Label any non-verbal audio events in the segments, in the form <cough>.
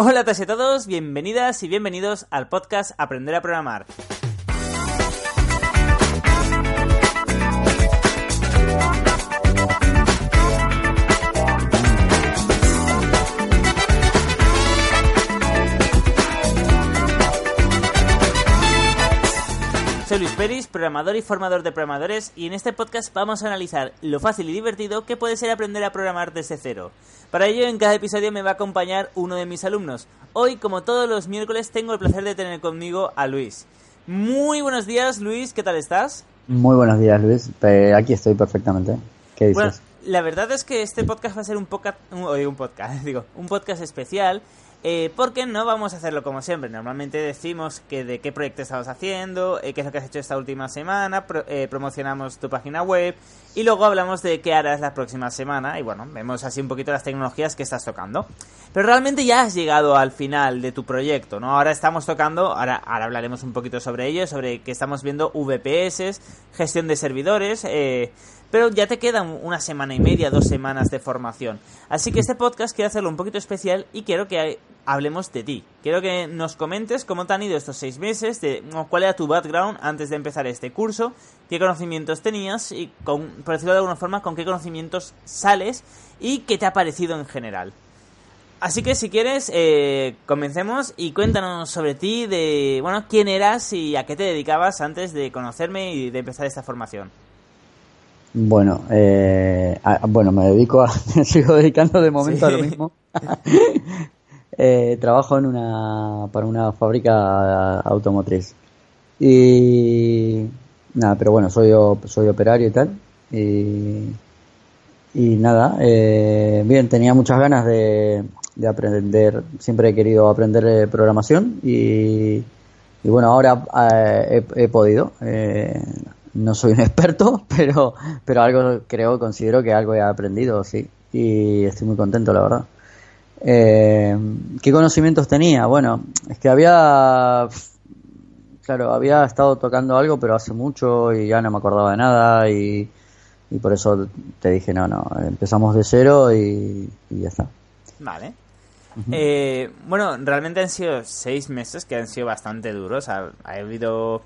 Hola a todos y todos, bienvenidas y bienvenidos al podcast Aprender a Programar. Soy Luis Peris, programador y formador de programadores, y en este podcast vamos a analizar lo fácil y divertido que puede ser aprender a programar desde cero. Para ello, en cada episodio me va a acompañar uno de mis alumnos. Hoy, como todos los miércoles, tengo el placer de tener conmigo a Luis. Muy buenos días, Luis, ¿qué tal estás? Muy buenos días, Luis. Aquí estoy perfectamente. ¿Qué dices? Bueno, la verdad es que este podcast va a ser un, un podcast, <laughs> digo, un podcast especial eh, porque no vamos a hacerlo como siempre. Normalmente decimos que de qué proyecto estamos haciendo, eh, qué es lo que has hecho esta última semana, eh, promocionamos tu página web y luego hablamos de qué harás la próxima semana y bueno, vemos así un poquito las tecnologías que estás tocando. Pero realmente ya has llegado al final de tu proyecto, ¿no? Ahora estamos tocando, ahora, ahora hablaremos un poquito sobre ello, sobre que estamos viendo VPS, gestión de servidores, eh, pero ya te quedan una semana y media, dos semanas de formación. Así que este podcast quiero hacerlo un poquito especial y quiero que hablemos de ti. Quiero que nos comentes cómo te han ido estos seis meses, de cuál era tu background antes de empezar este curso, qué conocimientos tenías y, con, por decirlo de alguna forma, con qué conocimientos sales y qué te ha parecido en general. Así que si quieres, eh, comencemos y cuéntanos sobre ti, de, bueno, quién eras y a qué te dedicabas antes de conocerme y de empezar esta formación. Bueno, eh, bueno, me dedico a, <laughs> me sigo dedicando de momento a lo mismo. <laughs> eh, trabajo en una, para una fábrica automotriz. Y nada, pero bueno, soy, soy operario y tal. Y, y nada, eh, bien, tenía muchas ganas de, de, aprender, siempre he querido aprender eh, programación y, y bueno, ahora eh, he, he, podido. Eh, no soy un <laughs> experto, pero, pero algo creo, considero que algo he aprendido, sí. Y estoy muy contento, la verdad. Eh, ¿Qué conocimientos tenía? Bueno, es que había, claro, había estado tocando algo, pero hace mucho y ya no me acordaba de nada y, y por eso te dije, no, no, empezamos de cero y, y ya está. Vale. Uh -huh. eh, bueno, realmente han sido seis meses que han sido bastante duros. Ha, ha habido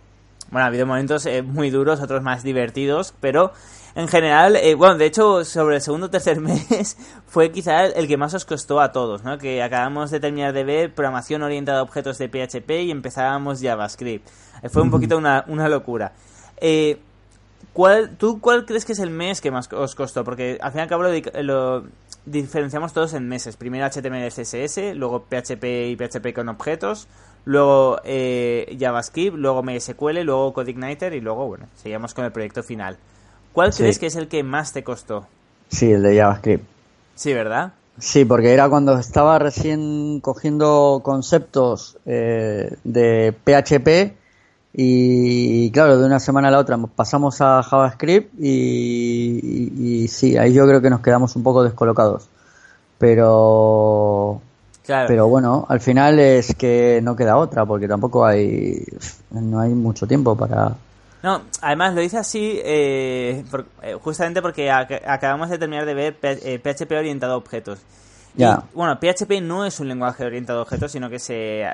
bueno, ha habido momentos eh, muy duros, otros más divertidos, pero en general, eh, bueno, de hecho, sobre el segundo o tercer <laughs> mes fue quizá el que más os costó a todos, ¿no? Que acabamos de terminar de ver programación orientada a objetos de PHP y empezábamos JavaScript. Eh, fue un poquito una, una locura. Eh, ¿cuál, ¿Tú cuál crees que es el mes que más os costó? Porque al fin y al cabo lo, lo diferenciamos todos en meses. Primero HTML y CSS, luego PHP y PHP con objetos, luego eh, JavaScript, luego MySQL, luego CodeIgniter y luego, bueno, seguimos con el proyecto final. ¿Cuál sí. crees que es el que más te costó? Sí, el de JavaScript. Sí, ¿verdad? Sí, porque era cuando estaba recién cogiendo conceptos eh, de PHP y, claro, de una semana a la otra pasamos a JavaScript y, y, y sí, ahí yo creo que nos quedamos un poco descolocados. Pero Claro. Pero bueno, al final es que no queda otra, porque tampoco hay no hay mucho tiempo para... No, además lo dice así eh, por, eh, justamente porque ac acabamos de terminar de ver PHP eh, orientado a objetos. Ya. Y, bueno, PHP no es un lenguaje orientado a objetos, sino que se,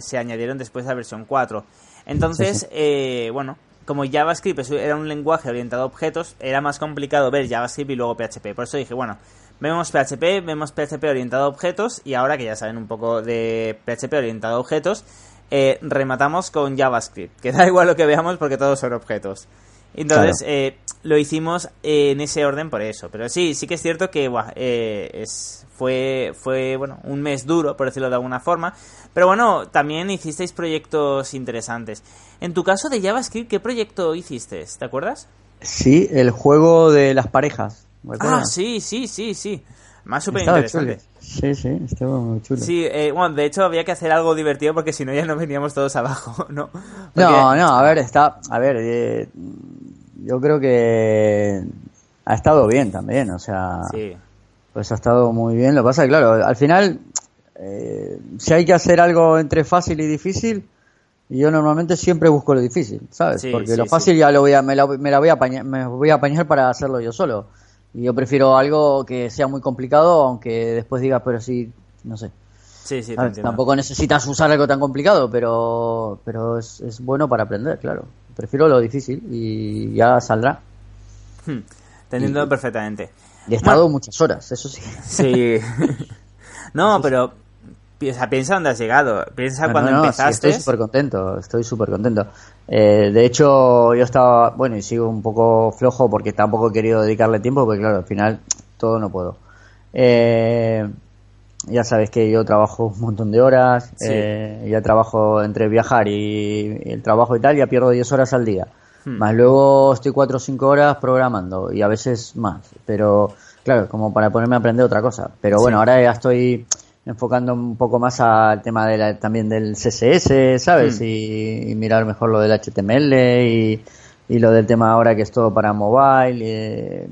se añadieron después de la versión 4. Entonces, sí, sí. Eh, bueno, como JavaScript era un lenguaje orientado a objetos, era más complicado ver JavaScript y luego PHP. Por eso dije, bueno, Vemos PHP, vemos PHP orientado a objetos y ahora que ya saben un poco de PHP orientado a objetos, eh, rematamos con JavaScript, que <laughs> da igual lo que veamos porque todos son objetos. Entonces, claro. eh, lo hicimos en ese orden por eso. Pero sí, sí que es cierto que buah, eh, es, fue, fue bueno, un mes duro, por decirlo de alguna forma. Pero bueno, también hicisteis proyectos interesantes. En tu caso de JavaScript, ¿qué proyecto hiciste? ¿Te acuerdas? Sí, el juego de las parejas. Ah, sí, sí, sí, sí. Más súper interesante. Sí, sí, estaba muy chulo. Sí, eh, bueno, de hecho había que hacer algo divertido porque si no ya no veníamos todos abajo, <laughs> ¿no? Porque... No, no, a ver, está, a ver, eh, yo creo que ha estado bien también, o sea, sí. pues ha estado muy bien. Lo que pasa es que, claro, al final, eh, si hay que hacer algo entre fácil y difícil, yo normalmente siempre busco lo difícil, ¿sabes? Sí, porque sí, lo fácil ya lo voy a, me, la, me la voy a apañar, me voy a apañar para hacerlo yo solo. Y yo prefiero algo que sea muy complicado, aunque después diga, pero sí, no sé. Sí, sí, Tampoco necesitas usar algo tan complicado, pero, pero es, es bueno para aprender, claro. Prefiero lo difícil y ya saldrá. Hmm, Teniendo perfectamente. Y he estado muchas horas, eso sí. Sí. <laughs> <laughs> no, pero piensa, piensa dónde has llegado. Piensa cuando empezaste. estoy súper contento, estoy súper contento. Eh, de hecho, yo estaba, bueno, y sigo un poco flojo porque tampoco he querido dedicarle tiempo, porque claro, al final todo no puedo. Eh, ya sabes que yo trabajo un montón de horas, eh, ya trabajo entre viajar y, el trabajo y tal, ya pierdo 10 horas al día. Hmm. Más luego estoy 4 o 5 horas programando y a veces más. Pero claro, como para ponerme a aprender otra cosa. Pero bueno, ahora ya estoy enfocando un poco más al tema de la, también del CSS, ¿sabes? Hmm. Y, mirar mejor lo del HTML y, y, lo del tema ahora que es todo para mobile. Eh,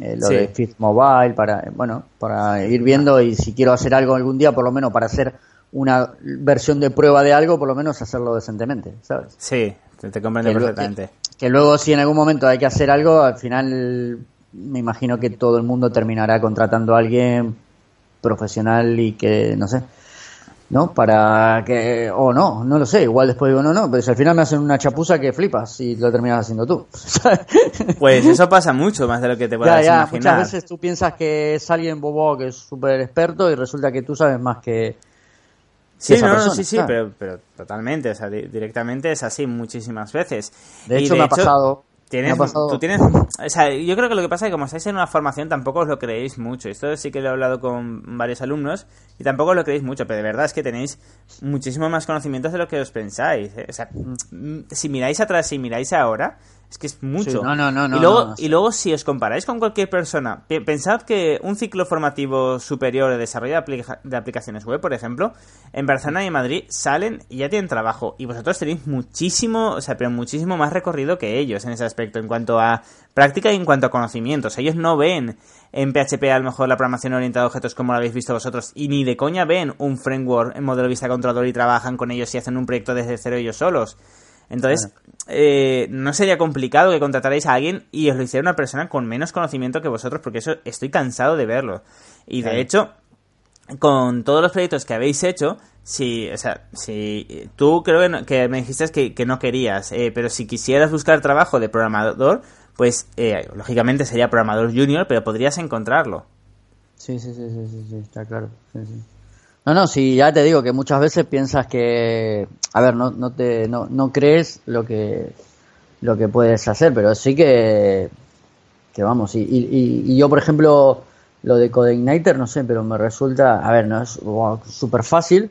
eh, lo de Fit Mobile, para, bueno, para ir viendo y si quiero hacer algo algún día, por lo menos para hacer una versión de prueba de algo, por lo menos hacerlo decentemente, ¿sabes? Sí, te, comprendo perfectamente. Que, luego si en algún momento hay que hacer algo, al final me imagino que todo el mundo terminará contratando a alguien profesional y que, no sé, ¿no? Para que, o no, no lo sé, igual después digo, no, no, pero si al final me hacen una chapuza que flipas y lo terminas haciendo tú. <laughs> pues eso pasa mucho, más de lo que te puedas ya, ya, Muchas veces tú piensas que es alguien bobo que es súper experto y resulta que tú sabes más que... Sí, no, sí, sí, pero, pero totalmente, o sea, directamente es así muchísimas veces. De hecho, me ha pasado Tienes, tú tienes, o sea, yo creo que lo que pasa es que como estáis en una formación tampoco os lo creéis mucho. Esto sí que lo he hablado con varios alumnos y tampoco os lo creéis mucho, pero de verdad es que tenéis muchísimo más conocimientos de lo que os pensáis. ¿eh? O sea, mm, si miráis atrás, si miráis ahora, es que es mucho. no, no, no, y luego, y luego si os comparáis con cualquier persona, pensad que un ciclo formativo superior de desarrollo de, aplicaciones web, por ejemplo, en Barcelona y en Madrid salen y ya tienen trabajo. Y vosotros tenéis muchísimo, o sea, pero muchísimo más recorrido que ellos en ese aspecto, en cuanto a práctica y en cuanto a conocimientos. Ellos no ven en PHP a lo mejor la programación orientada a objetos como lo habéis visto vosotros y ni de coña ven un framework en modelo vista controlador y trabajan con ellos y hacen un proyecto desde cero ellos solos. Entonces, eh, no sería complicado que contratarais a alguien y os lo hiciera una persona con menos conocimiento que vosotros, porque eso estoy cansado de verlo. Y de hecho, con todos los proyectos que habéis hecho, si, o sea, si tú creo que, me dijiste que, no querías, eh, pero si quisieras buscar trabajo de programador, pues eh, lógicamente sería programador junior, pero podrías encontrarlo. Sí, sí, sí, sí, sí, está claro. Sí, sí. No, no, sí, ya te digo que muchas veces piensas que, a ver, no, no te, no, no crees lo que, lo que puedes hacer, pero sí que, que vamos, y, y, yo por ejemplo, lo de Codeigniter, no sé, pero me resulta, a ver, no es súper fácil,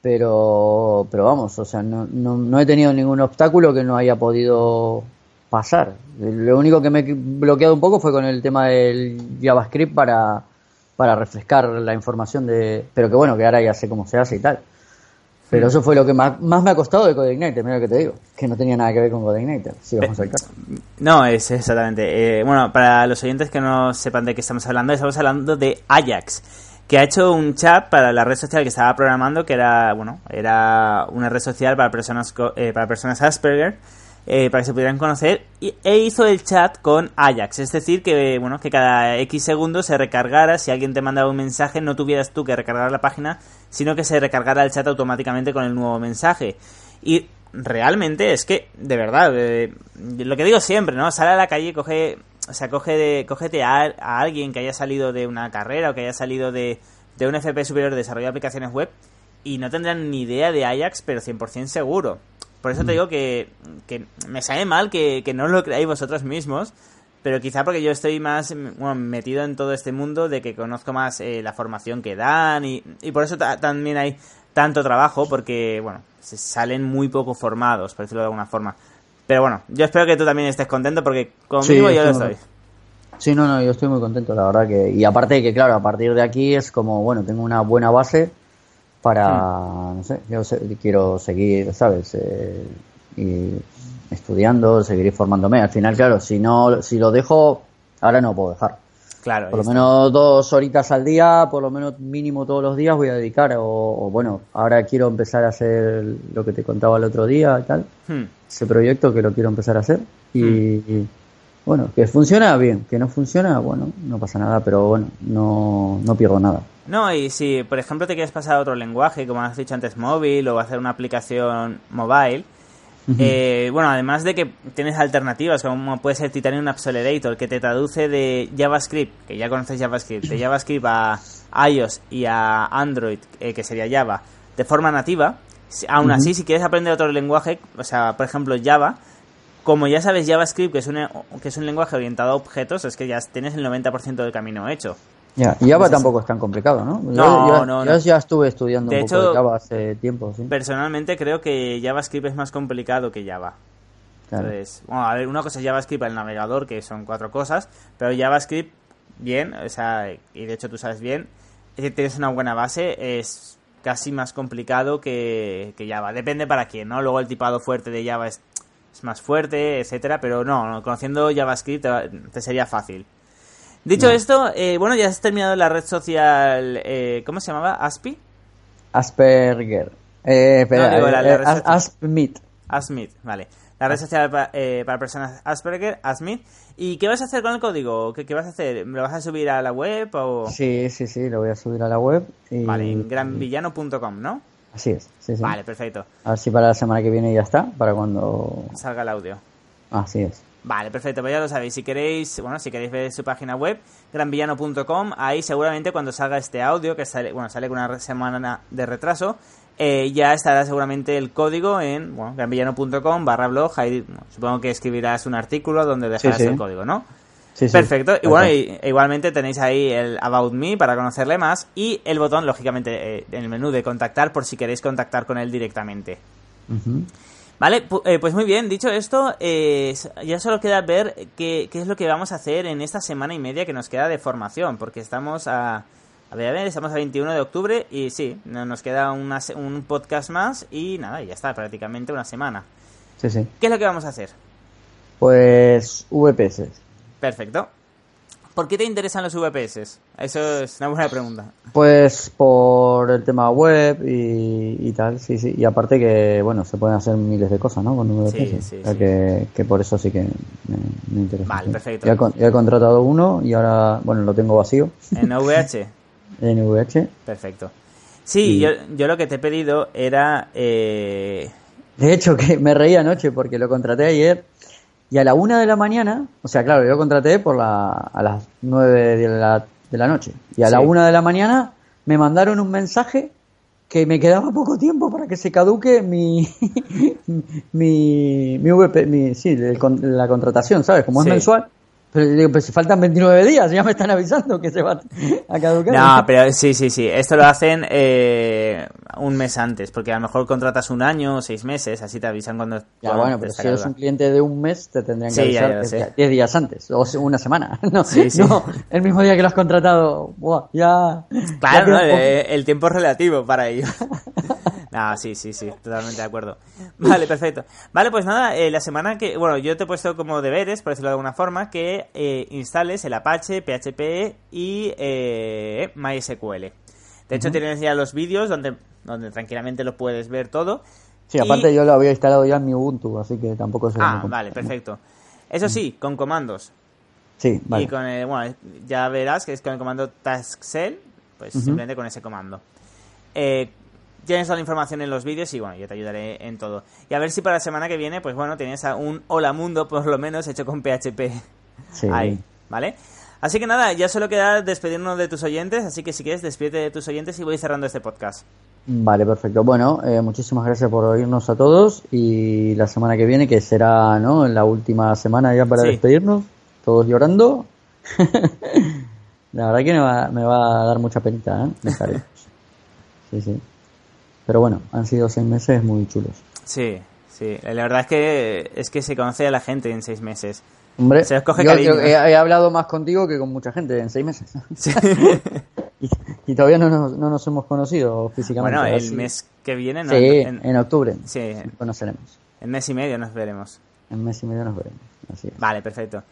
pero, pero vamos, o sea, no, no, no he tenido ningún obstáculo que no haya podido pasar. Lo único que me he bloqueado un poco fue con el tema del JavaScript para, para refrescar la información de... Pero que bueno, que ahora ya sé cómo se hace y tal. Pero eso fue lo que más, me ha costado de Codeigniter, mira lo que te digo, que no tenía nada que ver con Codeigniter, si vamos al caso. No, es exactamente. Eh, bueno, para los oyentes que no sepan de qué estamos hablando, estamos hablando de Ajax, que ha hecho un chat para la red social que estaba programando, que era, bueno, era una red social para personas, eh, para personas Asperger, eh, para que se pudieran conocer e hizo el chat con Ajax, es decir que bueno que cada X segundos se recargara si alguien te mandaba un mensaje no tuvieras tú que recargar la página sino que se recargara el chat automáticamente con el nuevo mensaje. Y realmente es que de verdad eh, lo que digo siempre no sale a la calle coge o sea coge de, cógete a, alguien que haya salido de una carrera o que haya salido de, de un FP superior de desarrollo de aplicaciones web y no tendrán ni idea de Ajax pero 100% seguro por eso te mm. digo que, me sabe mal que, no lo creáis vosotros mismos, pero quizá porque yo estoy más metido en todo este mundo de que conozco más eh, la formación que dan y, por eso también hay tanto trabajo porque, bueno, se salen muy poco formados, por decirlo de alguna forma. Pero bueno, yo espero que tú también estés contento porque conmigo yo lo estoy. Sí, no, no, yo estoy muy contento, la verdad que... Y aparte de que, claro, a partir de aquí es como, bueno, tengo una buena base para, no sé, yo quiero seguir, ¿sabes? Eh, y estudiando, seguir formándome. Al final, claro, si no, si lo dejo, ahora no puedo dejar. Claro. Por lo menos dos horitas al día, por lo menos mínimo todos los días voy a dedicar. O, bueno, ahora quiero empezar a hacer lo que te contaba el otro día y tal. Hmm. Ese proyecto que lo quiero empezar a hacer. Y, hmm. bueno, que funciona bien, que no funciona, bueno, no pasa nada, pero bueno, no, no pierdo nada. No, y si, por ejemplo, te quieres pasar a otro lenguaje, como has dicho antes, móvil, o hacer una aplicación mobile, eh, bueno, además de que tienes alternativas, como puede ser Titanium Accelerator, que te traduce de JavaScript, que ya conoces JavaScript, de JavaScript a iOS y a Android, eh, que sería Java, de forma nativa. Aún así, si quieres aprender otro lenguaje, o sea, por ejemplo, Java, como ya sabes JavaScript, que es un, que es un lenguaje orientado a objetos, es que ya tienes el 90% del camino hecho. Ya, y Java tampoco es tan complicado, ¿no? No, no, yo ya estuve estudiando un poco de Java hace tiempo. ¿sí? Personalmente creo que JavaScript es más complicado que Java. Entonces, bueno, a ver, una cosa es JavaScript el navegador, que son cuatro cosas, pero JavaScript, bien, o sea, y de hecho tú sabes bien, si tienes una buena base, es casi más complicado que, que Java. Depende para quién, ¿no? Luego el tipado fuerte de Java es, es más fuerte, etcétera, pero no, conociendo JavaScript te sería fácil. Dicho esto, eh, bueno, ya has terminado la red social, eh, ¿cómo se llamaba? ¿Aspi? Asperger. Eh, espera, no, Aspmit. Aspmit, vale. La red social para, personas Asperger, Aspmit. ¿Y qué vas a hacer con el código? ¿Qué, vas a hacer? ¿Lo vas a subir a la web o...? Sí, sí, sí, lo voy a subir a la web. Vale, en granvillano.com, ¿no? Así es, sí, sí. Vale, perfecto. A ver si para la semana que viene ya está, para cuando... Salga el audio. Así es. Vale, perfecto, pues ya lo sabéis. Si queréis, bueno, si queréis ver su página web, granvillano.com, ahí seguramente cuando salga este audio, que sale, bueno, sale con una semana de retraso, eh, ya estará seguramente el código en bueno, granvillano.com barra blog. Ahí, supongo que escribirás un artículo donde dejarás el código, ¿no? Sí, Perfecto. Y bueno, igualmente tenéis ahí el About Me para conocerle más y el botón, lógicamente, eh, en el menú de contactar por si queréis contactar con él directamente. Vale, eh, pues muy bien, dicho esto, eh, ya solo queda ver qué, qué, es lo que vamos a hacer en esta semana y media que nos queda de formación, porque estamos a... A ver, a ver, estamos a 21 de octubre y sí, nos queda un podcast más y nada, ya está, prácticamente una semana. Sí, sí. ¿Qué es lo que vamos a hacer? Pues VPS. Perfecto. ¿Por qué te interesan los VPS? Eso es una buena pregunta. Pues por el tema web y, tal, sí, sí. Y aparte que, bueno, se pueden hacer miles de cosas, ¿no? Con VPS. Sí, sí, sí. Que, que, por eso sí que me, interesa. Vale, perfecto. Ya, he contratado uno y ahora, bueno, lo tengo vacío. ¿En VH? <laughs> en VH. Perfecto. Sí, yo, yo lo que te he pedido era... Eh... De hecho, que me reí anoche porque lo contraté ayer y a la una de la mañana, o sea, claro, yo contraté por la, a las nueve de la, de la noche. Y a la una de la mañana me mandaron un mensaje que me quedaba poco tiempo para que se caduque mi <laughs> mi, mi, VP, mi sí, la contratación, ¿sabes? Como es mensual, pero digo, pues si faltan 29 días, ya me están avisando que se va a caducar. No, pero sí, sí, sí. Esto lo hacen eh, un mes antes, porque a lo mejor contratas un año o seis meses, así te avisan cuando. Ya, bueno, pero si eres un cliente de un mes, te tendrían que avisar 10 días antes, o una semana. <laughs> No, sí, sí. no, el mismo día que lo has contratado, buah, ya. Claro, eh, el tiempo es relativo para ello. <laughs> Ah, sí, sí, sí, totalmente de acuerdo. Vale, perfecto. Vale, pues nada, eh, la semana que, bueno, yo te he puesto como deberes, por decirlo de alguna forma, que eh, instales el Apache, PHP y eh, MySQL. De hecho, tienes ya los vídeos donde, donde tranquilamente lo puedes ver todo. Sí, aparte yo lo había instalado ya en mi Ubuntu, así que tampoco es Ah, vale, perfecto. Eso sí, con comandos. Sí, vale. Y con el, bueno, ya verás que es con el comando taskcell, pues simplemente con ese comando. Eh, tienes toda la información en los vídeos y bueno, yo te ayudaré en todo. Y a ver si para la semana que viene, pues bueno, tienes a un Hola Mundo por lo menos hecho con PHP sí. ahí, ¿vale? Así que nada, ya solo queda despedirnos de tus oyentes, así que si quieres despídete de tus oyentes y voy cerrando este podcast. Vale, perfecto. Bueno, eh, muchísimas gracias por oírnos a todos y la semana que viene, que será ¿no? la última semana ya para despedirnos, todos llorando. <laughs> la verdad que me va, me va a dar mucha penita, ¿eh? <laughs> sí, sí. Pero bueno, han sido seis meses muy chulos. Sí, sí. La verdad es que es que se conoce a la gente en seis meses. Hombre, se escoge yo, he, hablado más contigo que con mucha gente en seis meses. <laughs> Sí. <laughs> y, todavía no nos, no nos, hemos conocido físicamente. Bueno, el mes que viene. No, sí, en, octubre. Sí. Conoceremos. En mes y medio nos veremos. En mes y medio nos veremos. Así es. Vale, perfecto.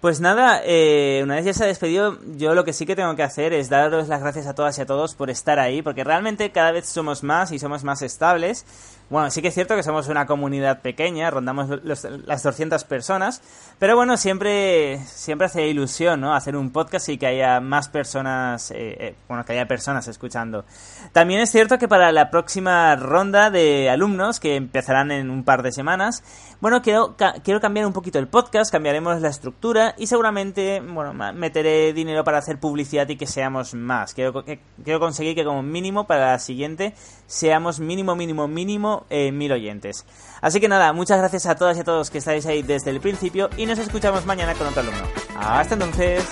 Pues nada, eh, una vez ya se ha despedido, yo lo que sí que tengo que hacer es daros las gracias a todas y a todos por estar ahí, porque realmente cada vez somos más y somos más estables, Bueno, sí que es cierto que somos una comunidad pequeña, rondamos las 200 personas, pero bueno, siempre, siempre hace ilusión, ¿no? Hacer un podcast y que haya más personas, eh, eh, bueno, que haya personas escuchando. También es cierto que para la próxima ronda de alumnos, que empezarán en un par de semanas, bueno, quiero, quiero cambiar un poquito el podcast, cambiaremos la estructura y seguramente, bueno, meteré dinero para hacer publicidad y que seamos más. Quiero, quiero conseguir que como mínimo para la siguiente seamos mínimo, mínimo, mínimo eh, mil oyentes. Así que nada, muchas gracias a todas y a todos que estáis ahí desde el principio y nos escuchamos mañana con otro alumno. Hasta entonces.